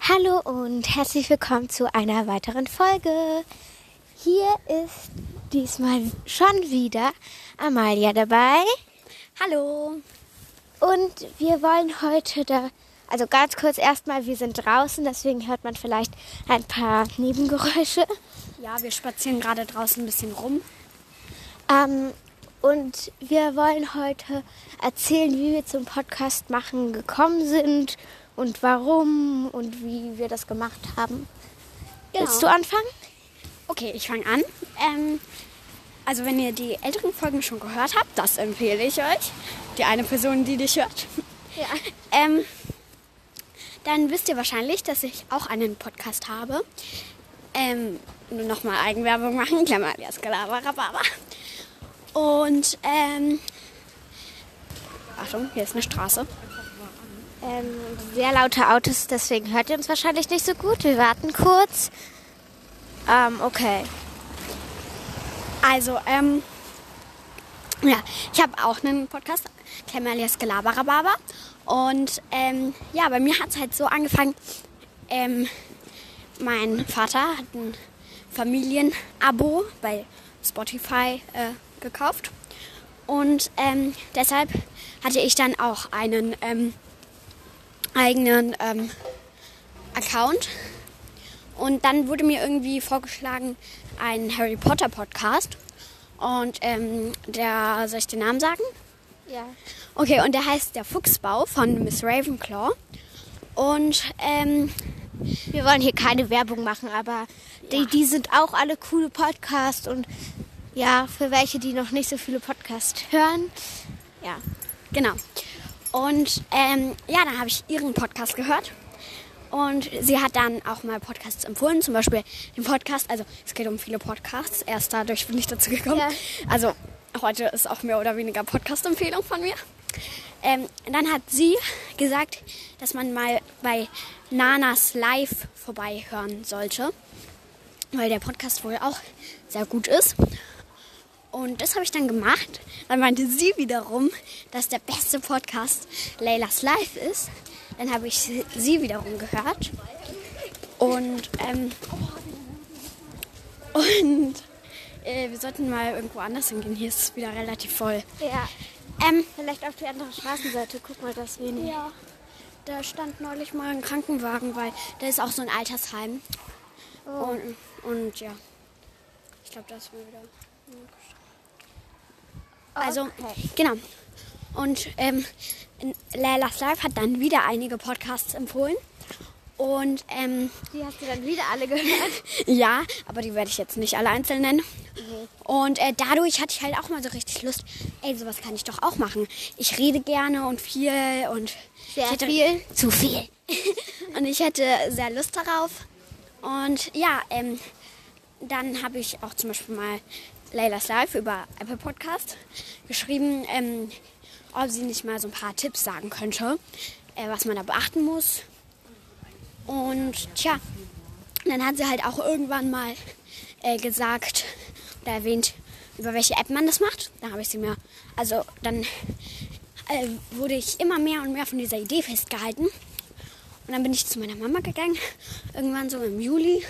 Hallo und herzlich willkommen zu einer weiteren Folge. Hier ist diesmal schon wieder Amalia dabei. Hallo. Und wir wollen heute da, also ganz kurz erstmal, wir sind draußen, deswegen hört man vielleicht ein paar Nebengeräusche. Ja, wir spazieren gerade draußen ein bisschen rum. Ähm, und wir wollen heute erzählen, wie wir zum Podcast machen gekommen sind und warum und wie wir das gemacht haben. Genau. Willst du anfangen? Okay, ich fange an. Ähm, also wenn ihr die älteren Folgen schon gehört habt, das empfehle ich euch. Die eine Person, die dich hört. Ja. Ähm, dann wisst ihr wahrscheinlich, dass ich auch einen Podcast habe. Ähm, nur nochmal Eigenwerbung machen, Klammer alias Galabarababa. Und, ähm, Achtung, hier ist eine Straße. Ähm, sehr laute Autos, deswegen hört ihr uns wahrscheinlich nicht so gut. Wir warten kurz. Ähm, okay. Also, ähm, ja, ich habe auch einen Podcast, Klammer alias Galabarababa. Und, ähm, ja, bei mir hat es halt so angefangen, ähm, mein Vater hat ein Familienabo bei Spotify äh, gekauft. Und ähm, deshalb hatte ich dann auch einen ähm, eigenen ähm, Account. Und dann wurde mir irgendwie vorgeschlagen, ein Harry Potter Podcast. Und ähm, der, soll ich den Namen sagen? Ja. Okay, und der heißt Der Fuchsbau von Miss Ravenclaw. Und ähm, Wir wollen hier keine Werbung machen, aber die, die sind auch alle coole Podcasts und ja, für welche, die noch nicht so viele Podcasts hören. Ja. Genau. Und ähm, ja, dann habe ich ihren Podcast gehört. Und sie hat dann auch mal Podcasts empfohlen, zum Beispiel den Podcast, also es geht um viele Podcasts, erst dadurch bin ich dazu gekommen. Ja. Also heute ist auch mehr oder weniger Podcast-Empfehlung von mir. Ähm, dann hat sie gesagt, dass man mal bei Nanas Live vorbeihören sollte, weil der Podcast wohl auch sehr gut ist. Und das habe ich dann gemacht. Dann meinte sie wiederum, dass der beste Podcast Leylas Live ist. Dann habe ich sie- wiederum gehört. Und, ähm, und äh, wir sollten mal irgendwo anders hingehen. Hier ist es wieder relativ voll. Ja. Ähm, Vielleicht auf die andere Straßenseite. Guck mal, das wenig. ja, da stand neulich mal ein Krankenwagen, weil da ist auch so ein Altersheim. Und, und ja, ich glaube, das war wieder. Also, Okay. genau. Und ähm, Lailas Live hat dann wieder einige Podcasts empfohlen. Und ähm, Die hast du dann wieder alle gehört. ja, aber die werde ich jetzt nicht alle einzeln nennen. Und äh, dadurch hatte ich halt auch mal so richtig Lust, ey, sowas kann ich doch auch machen. Ich rede gerne und viel und Sehr viel? Zu viel. und ich hätte sehr Lust darauf. Und ja, ähm, dann habe ich auch zum Beispiel mal Laylas Live über Apple Podcast geschrieben, ähm, ob sie nicht mal so ein paar Tipps sagen könnte, äh, was man da beachten muss. Und tja, dann hat sie halt auch irgendwann mal äh, gesagt oder erwähnt, über welche App man das macht. Da habe ich sie mir, also dann äh, wurde ich immer mehr und mehr von dieser Idee festgehalten. Und dann bin ich zu meiner Mama gegangen, irgendwann so im Juli,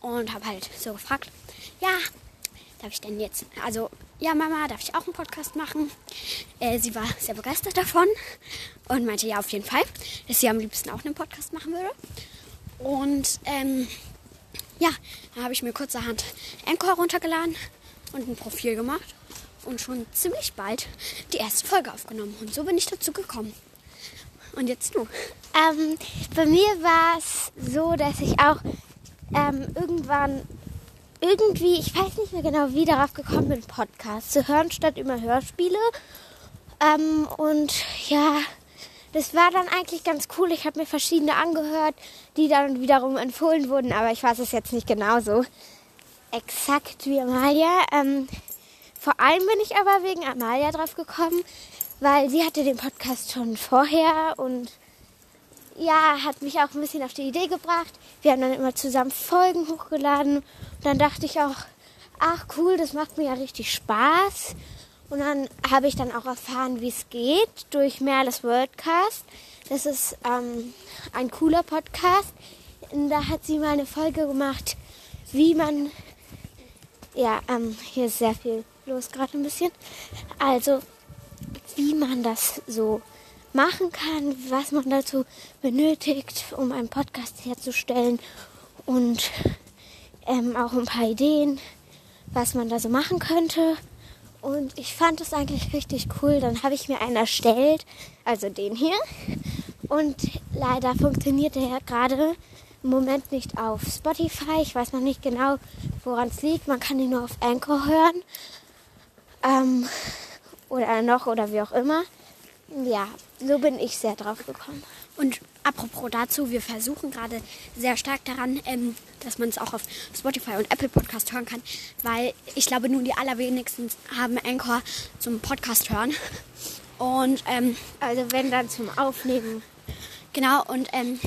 und habe halt so gefragt, ja, darf ich denn jetzt, also, ja, Mama, darf ich auch einen Podcast machen? Äh, sie war sehr begeistert davon und meinte, ja, auf jeden Fall, dass sie am liebsten auch einen Podcast machen würde. Und, ähm, ja, dann habe ich mir kurzerhand Anchor runtergeladen und ein Profil gemacht und schon ziemlich bald die erste Folge aufgenommen. Und so bin ich dazu gekommen. Und jetzt du. Ähm, bei mir war es so, dass ich auch ähm, irgendwann irgendwie, ich weiß nicht mehr genau, wie darauf gekommen bin, Podcasts zu hören, statt immer Hörspiele. Ähm, und ja, das war dann eigentlich ganz cool. Ich habe mir verschiedene angehört, die dann wiederum empfohlen wurden, aber ich weiß es jetzt nicht genauso exakt wie Amalia. Ähm, vor allem bin ich aber wegen Amalia drauf gekommen, weil sie hatte den Podcast schon vorher und ja, hat mich auch ein bisschen auf die Idee gebracht. Wir haben dann immer zusammen Folgen hochgeladen. Und dann dachte ich auch, ach cool, das macht mir ja richtig Spaß. Und dann habe ich dann auch erfahren, wie es geht durch Merles Worldcast. Das ist ähm, ein cooler Podcast. Und da hat sie mal eine Folge gemacht, wie man. Ja, ähm, hier ist sehr viel los gerade ein bisschen. Also, wie man das so machen kann, was man dazu benötigt, um einen Podcast herzustellen und ähm, auch ein paar Ideen, was man da so machen könnte. Und ich fand es eigentlich richtig cool. Dann habe ich mir einen erstellt, also den hier. Und leider funktioniert der gerade im Moment nicht auf Spotify. Ich weiß noch nicht genau, woran es liegt. Man kann ihn nur auf Anchor hören. Ähm, oder noch oder wie auch immer. Ja, so bin ich sehr drauf gekommen. Und apropos dazu, wir versuchen gerade sehr stark daran, ähm, dass man es auch auf Spotify und Apple Podcast hören kann, weil ich glaube, nur die allerwenigsten haben Anchor zum Podcast hören. Und ähm, Also wenn dann zum Aufnehmen. genau, und ähm,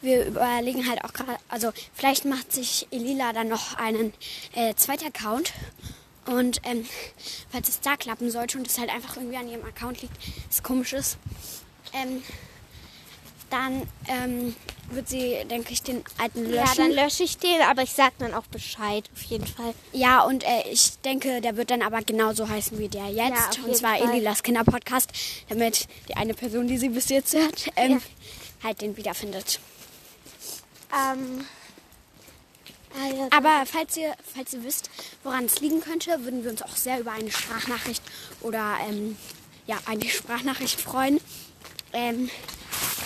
wir überlegen halt auch gerade, also vielleicht macht sich Elila dann noch einen äh, zweiten Account. Und ähm, falls es da klappen sollte und es halt einfach irgendwie an ihrem Account liegt, ist komisch ist, ähm, dann ähm, wird sie, denke ich, den alten löschen. Ja, dann lösche ich den, aber ich sag dann auch Bescheid, auf jeden Fall. Ja, und äh, ich denke, der wird dann aber genauso heißen wie der jetzt. jeden und zwar Fall. Elilas Kinderpodcast, damit die eine Person, die sie bis jetzt hört, ähm, Ja. halt den wiederfindet. Ähm, also, Aber falls ihr, falls ihr wisst, woran es liegen könnte, würden wir uns auch sehr über eine Sprachnachricht oder ähm, ja, eine Sprachnachricht freuen, ähm,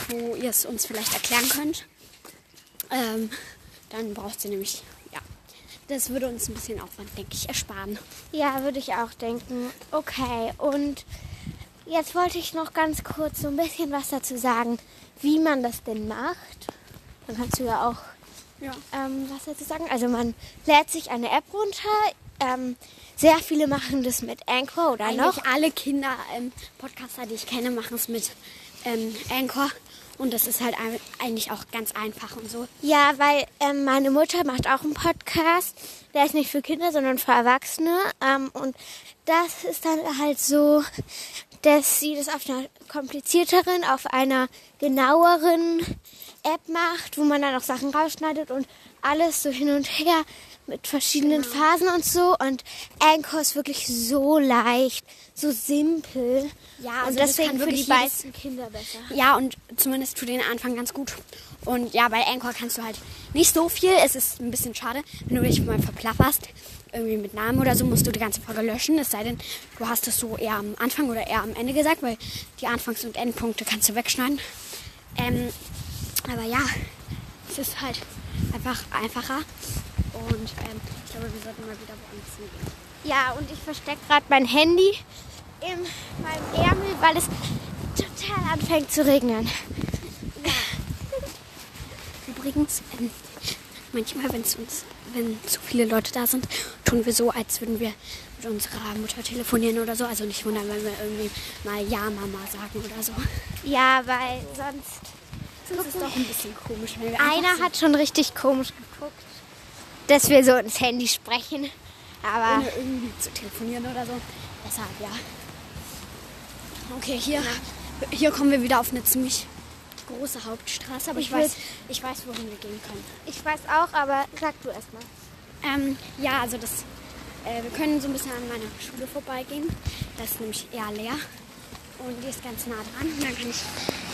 wo ihr es uns vielleicht erklären könnt. Ähm, dann braucht sie nämlich, ja, das würde uns ein bisschen Aufwand, denke ich, ersparen. ja, würde ich auch denken. Okay, und jetzt wollte ich noch ganz kurz so ein bisschen was dazu sagen, wie man das denn macht. Dann kannst du ja auch Ja. ähm, was dazu sagen. Also man lädt sich eine App runter. Ähm, sehr viele machen das mit Anchor oder noch. Eigentlich alle Kinder-Podcaster, die ich kenne, machen es mit ähm, Anchor. Und das ist halt eigentlich auch ganz einfach und so. Ja, weil ähm, meine Mutter macht auch einen Podcast. Der ist nicht für Kinder, sondern für Erwachsene. Ähm, und das ist dann halt so, dass sie das auf einer komplizierteren, auf einer genaueren App macht, wo man dann auch Sachen rausschneidet und alles so hin und her mit verschiedenen Genau. Phasen und so. Und Anchor ist wirklich so leicht, so simpel. Ja, also und deswegen für die meisten Kinder besser. Ja, und zumindest tut den Anfang ganz gut. Und ja, bei Anchor kannst du halt nicht so viel. Es ist ein bisschen schade, wenn du dich mal verplapperst. Irgendwie mit Namen oder so musst du die ganze Folge löschen. Es sei denn, du hast es so eher am Anfang oder eher am Ende gesagt, weil die Anfangs- und Endpunkte kannst du wegschneiden. Ähm, aber ja, es ist halt einfach einfacher. Und ähm, ich glaube, wir sollten mal wieder woanders hingehen. Ja, und ich verstecke gerade mein Handy in meinem Ärmel, weil es total anfängt zu regnen. Übrigens, ähm, manchmal, wenn's uns, wenn zu viele Leute da sind, tun wir so, als würden wir mit unserer Mutter telefonieren oder so. Also nicht wundern, wenn wir irgendwie mal Ja, Mama sagen oder so. Ja, weil sonst. Das ist doch ein bisschen komisch, Einer hat schon richtig komisch geguckt, dass wir so ins Handy sprechen. Aber ohne irgendwie zu telefonieren oder so. Deshalb, ja. Okay, hier, hier kommen wir wieder auf eine ziemlich große Hauptstraße, aber ich, Ich weiß, ich weiß, wohin wir gehen können. ich weiß auch, aber sag du erst mal. Ähm, ja, also das, äh, wir können so ein bisschen an meiner Schule vorbeigehen. Das ist nämlich eher leer. Und die ist ganz nah dran. Und dann kann ich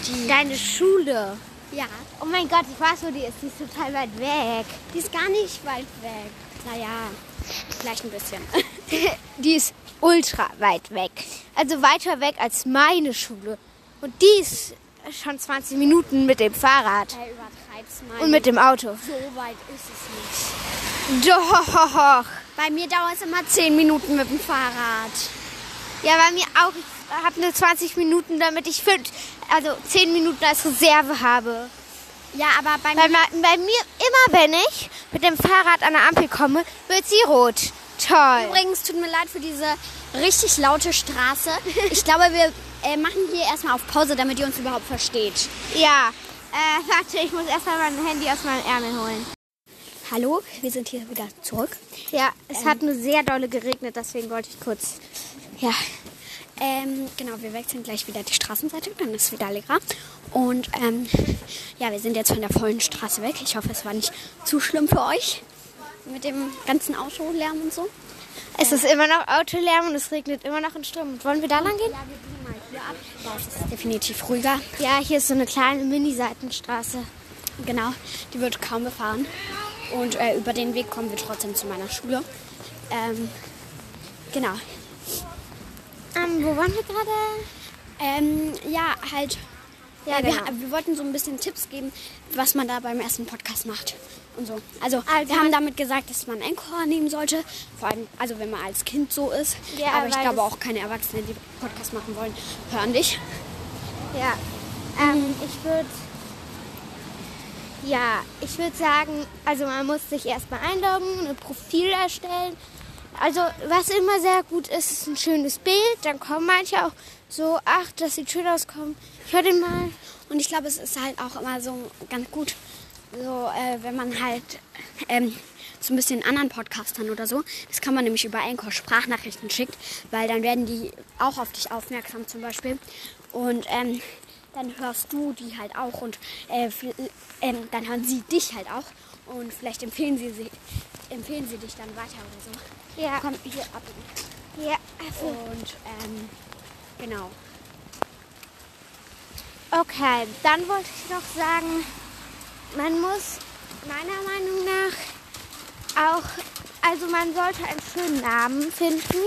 die. Deine Schule. Ja, Oh mein Gott, ich weiß, wo die ist. Die ist total weit weg. die ist gar nicht weit weg. Naja, vielleicht ein bisschen. Die ist ultra weit weg. Also weiter weg als meine Schule. Und die ist schon 20 Minuten mit dem Fahrrad Hey, übertreib's mal. und mit dem Auto. so weit ist es nicht. Doch. Bei mir dauert es immer 10 Minuten mit dem Fahrrad. Ja, bei mir auch. Ich habe nur 20 Minuten, damit ich fünf, also 10 Minuten als Reserve habe. Ja, aber bei Bei, mir. bei mir, immer wenn ich mit dem Fahrrad an der Ampel komme, wird sie rot. Toll. Übrigens, tut mir leid für diese richtig laute Straße. Ich glaube, wir äh, machen hier erstmal auf Pause, damit ihr uns überhaupt versteht. Ja. Äh, warte, ich muss erstmal mein Handy aus meinem Ärmel holen. Hallo, wir sind hier wieder zurück. Ja, es hat nur sehr dolle geregnet, deswegen wollte ich kurz Ja. Ähm, genau, wir wechseln gleich wieder die Straßenseite, dann ist es wieder leerer. Und ähm, ja, wir sind jetzt von der vollen Straße weg. Ich hoffe, es war nicht zu schlimm für euch mit dem ganzen Autolärm und so. Es ist immer noch Autolärm und es regnet immer noch in Strömen. Wollen wir da lang gehen? Ja, wir biegen mal hier ab. Ist es definitiv ruhiger. Ja, hier ist so eine kleine Mini-Seitenstraße. Genau, die wird kaum befahren. Und äh, über den Weg kommen wir trotzdem zu meiner Schule. Ähm, genau. Ähm, wo waren wir gerade? Ähm, ja, halt. Ja, wir, genau. wir wollten so ein bisschen Tipps geben, was man da beim ersten Podcast macht und so. Also, Also wir haben damit gesagt, dass man Encore nehmen sollte. Vor allem, also wenn man als Kind so ist. Ja, Aber ich glaube auch keine Erwachsenen, die Podcast machen wollen, hören dich. Ja. Ähm, ich würde. Ja, ich würde sagen, also man muss sich erstmal einloggen, ein Profil erstellen. Also, was immer sehr gut ist, ist ein schönes Bild. Dann kommen manche auch so, ach, das sieht schön aus, komm, ich höre den mal. Und ich glaube, es ist halt auch immer so ganz gut, so äh, wenn man halt ähm, so ein bisschen anderen Podcastern oder so, das kann man nämlich über Anchor Sprachnachrichten schickt, weil dann werden die auch auf dich aufmerksam zum Beispiel. Und ähm, dann hörst du die halt auch und äh, ähm, dann hören sie dich halt auch und vielleicht empfehlen sie, sie empfehlen sie dich dann weiter oder so. Ja, Komm hier ab. ja, also, Und ähm, genau. okay. Dann wollte ich noch sagen, man muss meiner Meinung nach auch, also man sollte einen schönen Namen finden,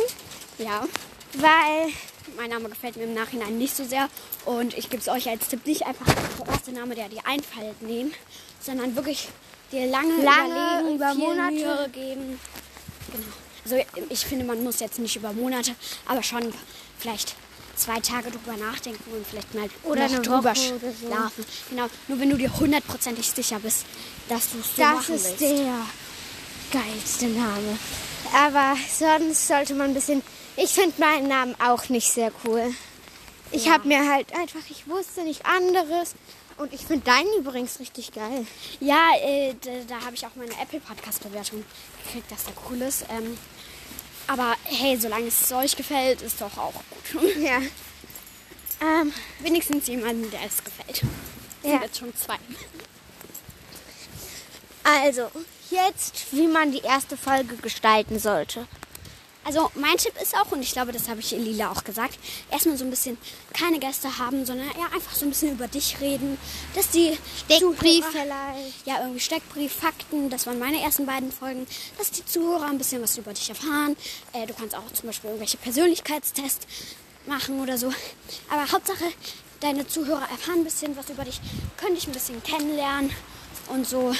Ja. weil Mein Name gefällt mir im Nachhinein nicht so sehr und ich gebe es euch als Tipp nicht einfach der erste Name, der dir einfällt, nehmen, sondern wirklich dir lange, Lange, über Monate. Mühe geben. Genau. Also ich finde, man muss jetzt nicht über Monate, aber schon vielleicht zwei Tage drüber nachdenken und vielleicht mal Oder eine drüber Woche oder so. schlafen. Genau. Nur wenn du dir hundertprozentig sicher bist, dass du es so Das machen ist willst. der geilste Name. Aber sonst sollte man ein bisschen. Ich finde meinen Namen auch nicht sehr cool. Ich Ja. habe mir halt einfach, ich wusste nicht anderes. Und ich finde deinen übrigens richtig geil. Ja, äh, da, da habe ich auch meine Apple Podcast Bewertung gekriegt, dass der cool ist. Ähm, aber hey, solange es euch gefällt, ist doch auch gut. Ja. Ähm, Wenigstens jemanden, der es gefällt. Ja. Sind jetzt schon zwei. also, jetzt, wie man die erste Folge gestalten sollte. Also mein Tipp ist auch, und ich glaube, das habe ich Lila auch gesagt, erstmal so ein bisschen keine Gäste haben, sondern ja einfach so ein bisschen über dich reden, dass die Steckbrief Zuhörer- vielleicht. Ja, irgendwie Steckbrief, Fakten, das waren meine ersten beiden Folgen, dass die Zuhörer ein bisschen was über dich erfahren. Äh, du kannst auch zum Beispiel irgendwelche Persönlichkeitstests machen oder so. Aber Hauptsache, deine Zuhörer erfahren ein bisschen was über dich, können dich ein bisschen kennenlernen und so.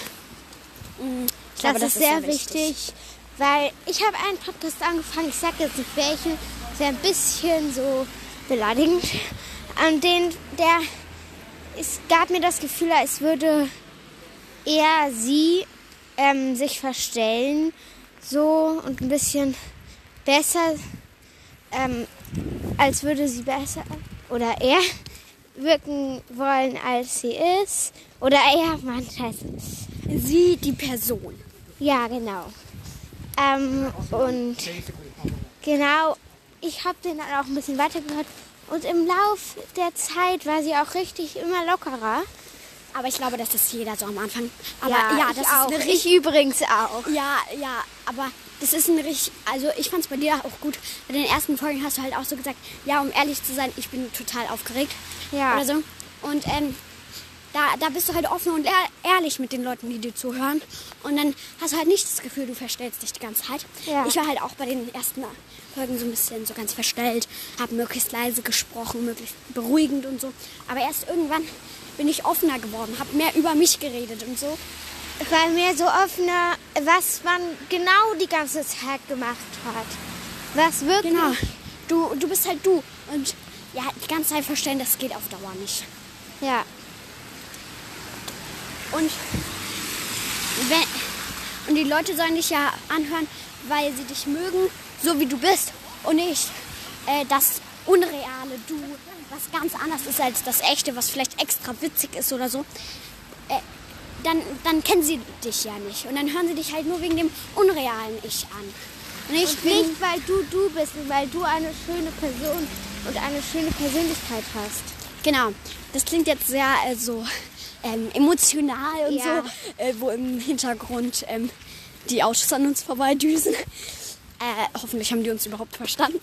Mm, Ich Das, glaube, ist sehr wichtig, weil ich habe einen Podcast angefangen, ich sage jetzt nicht welchen, der ein bisschen so beleidigend. An den, der, es gab mir das Gefühl, als würde er sie ähm, sich verstellen, so und ein bisschen besser, ähm, als würde sie besser oder er wirken wollen, als sie ist. Oder er, Mann, scheiße. Sie, die Person. Ja, genau. Ähm, und genau, ich habe den dann auch ein bisschen weitergehört. Und im Lauf der Zeit war sie auch richtig immer lockerer. Aber ich glaube, das ist jeder so am Anfang. Aber ja, ich das auch. ist ich übrigens auch. Ja, ja, aber das ist ein richtig. Also ich fand es bei dir auch gut. Bei den ersten Folgen hast du halt auch so gesagt, ja, um ehrlich zu sein, ich bin total aufgeregt. Ja. Oder so. Und ähm, da, da bist du halt offen und ehr- ehrlich mit den Leuten, die dir zuhören. Und dann hast du halt nicht das Gefühl, du verstellst dich die ganze Zeit. Ja. Ich war halt auch bei den ersten Folgen so ein bisschen so ganz verstellt, habe möglichst leise gesprochen, möglichst beruhigend und so. Aber erst irgendwann bin ich offener geworden, habe mehr über mich geredet und so. Weil mir so offener, was man genau die ganze Zeit gemacht hat. Was wirklich. Genau. Du, du bist halt du. Und ja, die ganze Zeit verstellen, das geht auf Dauer nicht. Ja. Und, wenn, und die Leute sollen dich ja anhören, weil sie dich mögen, so wie du bist. Und nicht äh, das unreale Du, was ganz anders ist als das echte, was vielleicht extra witzig ist oder so. Äh, dann, dann kennen sie dich ja nicht. Und dann hören sie dich halt nur wegen dem unrealen Ich an. Und bin, nicht, weil du du bist weil du eine schöne Person und eine schöne Persönlichkeit hast. genau, das klingt jetzt sehr äh, so ähm, emotional und Ja. so, äh, wo im Hintergrund ähm, die Autos an uns vorbeidüsen. Äh, hoffentlich haben die uns überhaupt verstanden.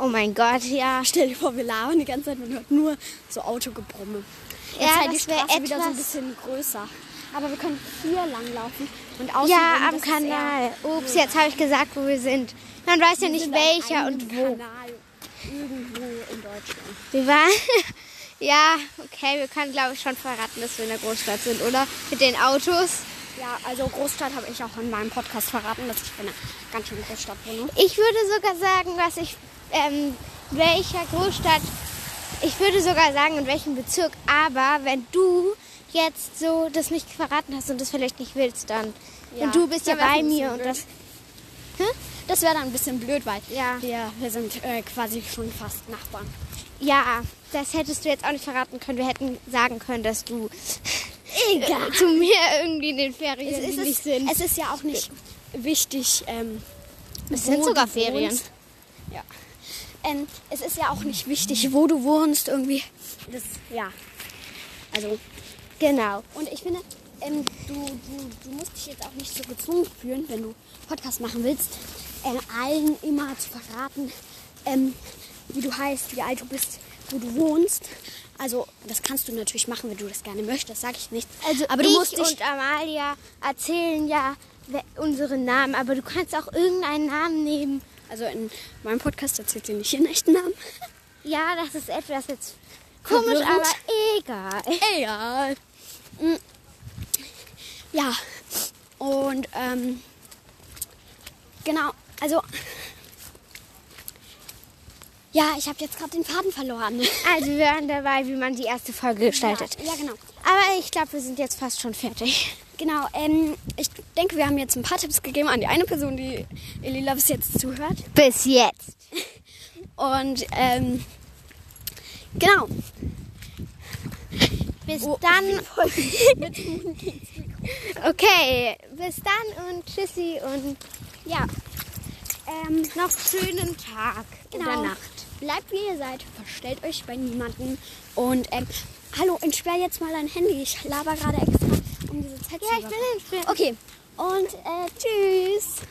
Oh mein Gott, ja. Stell dir vor, wir labern die ganze Zeit, man hört nur so Autogebrumme. Jetzt Ja, halt die Straße wieder so ein etwas- bisschen größer. Aber wir können hier langlaufen und außen Ja, am Kanal. Ups, jetzt habe ich gesagt, wo wir sind. Man weiß ja Wir nicht sind an welcher und wo. Kanal irgendwo in Deutschland. Wir waren. ja, okay, wir können glaube ich schon verraten, dass wir in der Großstadt sind, oder? Mit den Autos. Ja, also Großstadt habe ich auch in meinem Podcast verraten, dass ich in einer ganz schönen Großstadt wohne. Ich würde sogar sagen, was ich. Ähm, welcher Großstadt. Ich würde sogar sagen, in welchem Bezirk. Aber wenn du jetzt so das nicht verraten hast und das vielleicht nicht willst, dann. Ja, und du bist ja bei mir und das. Das wäre dann ein bisschen blöd, weil Ja. wir, wir sind äh, quasi schon fast Nachbarn. Ja, das hättest du jetzt auch nicht verraten können. Wir hätten sagen können, dass du Egal. zu mir irgendwie in den Ferien Es ist, nicht es, sind. es ist ja auch nicht wichtig. Ähm, Es sind sogar Ferien. wohnst. Ja. Ähm, es ist ja auch nicht wichtig, wo du wohnst irgendwie. Das, ja. Also, Genau. und ich finde, ähm, du, du, du musst dich jetzt auch nicht so gezwungen fühlen, wenn du Podcast machen willst, ähm, allen immer zu verraten, ähm, wie du heißt, wie alt du bist, wo du wohnst. Also, das kannst du natürlich machen, wenn du das gerne möchtest, sage ich nicht. Also aber du ich musst dich und Amalia erzählen ja we- unsere Namen, aber du kannst auch irgendeinen Namen nehmen. Also in meinem Podcast erzählt sie nicht ihren echten Namen. Ja, das ist etwas jetzt komisch, Verwirrend. aber egal. Egal. Mm. Ja. Und ähm, genau, also ja, ich habe jetzt gerade den Faden verloren. Also wir waren dabei, wie man die erste Folge gestaltet. Ja, ja genau. Aber ich glaube, wir sind jetzt fast schon fertig. Genau, ähm, ich denke, wir haben jetzt ein paar Tipps gegeben an die eine Person, die Elila bis jetzt zuhört. Bis jetzt. Und ähm, genau. Bis Oh, dann. okay, bis dann und tschüssi und Ja, ähm, noch schönen Tag Genau. oder Nacht. Bleibt wie ihr seid, verstellt euch bei niemandem. Und ähm, hallo, entsperr jetzt mal dein Handy. Ich laber gerade extra, um diese Zeit Ja, zu ich bin entsperrt. Okay, und äh, tschüss.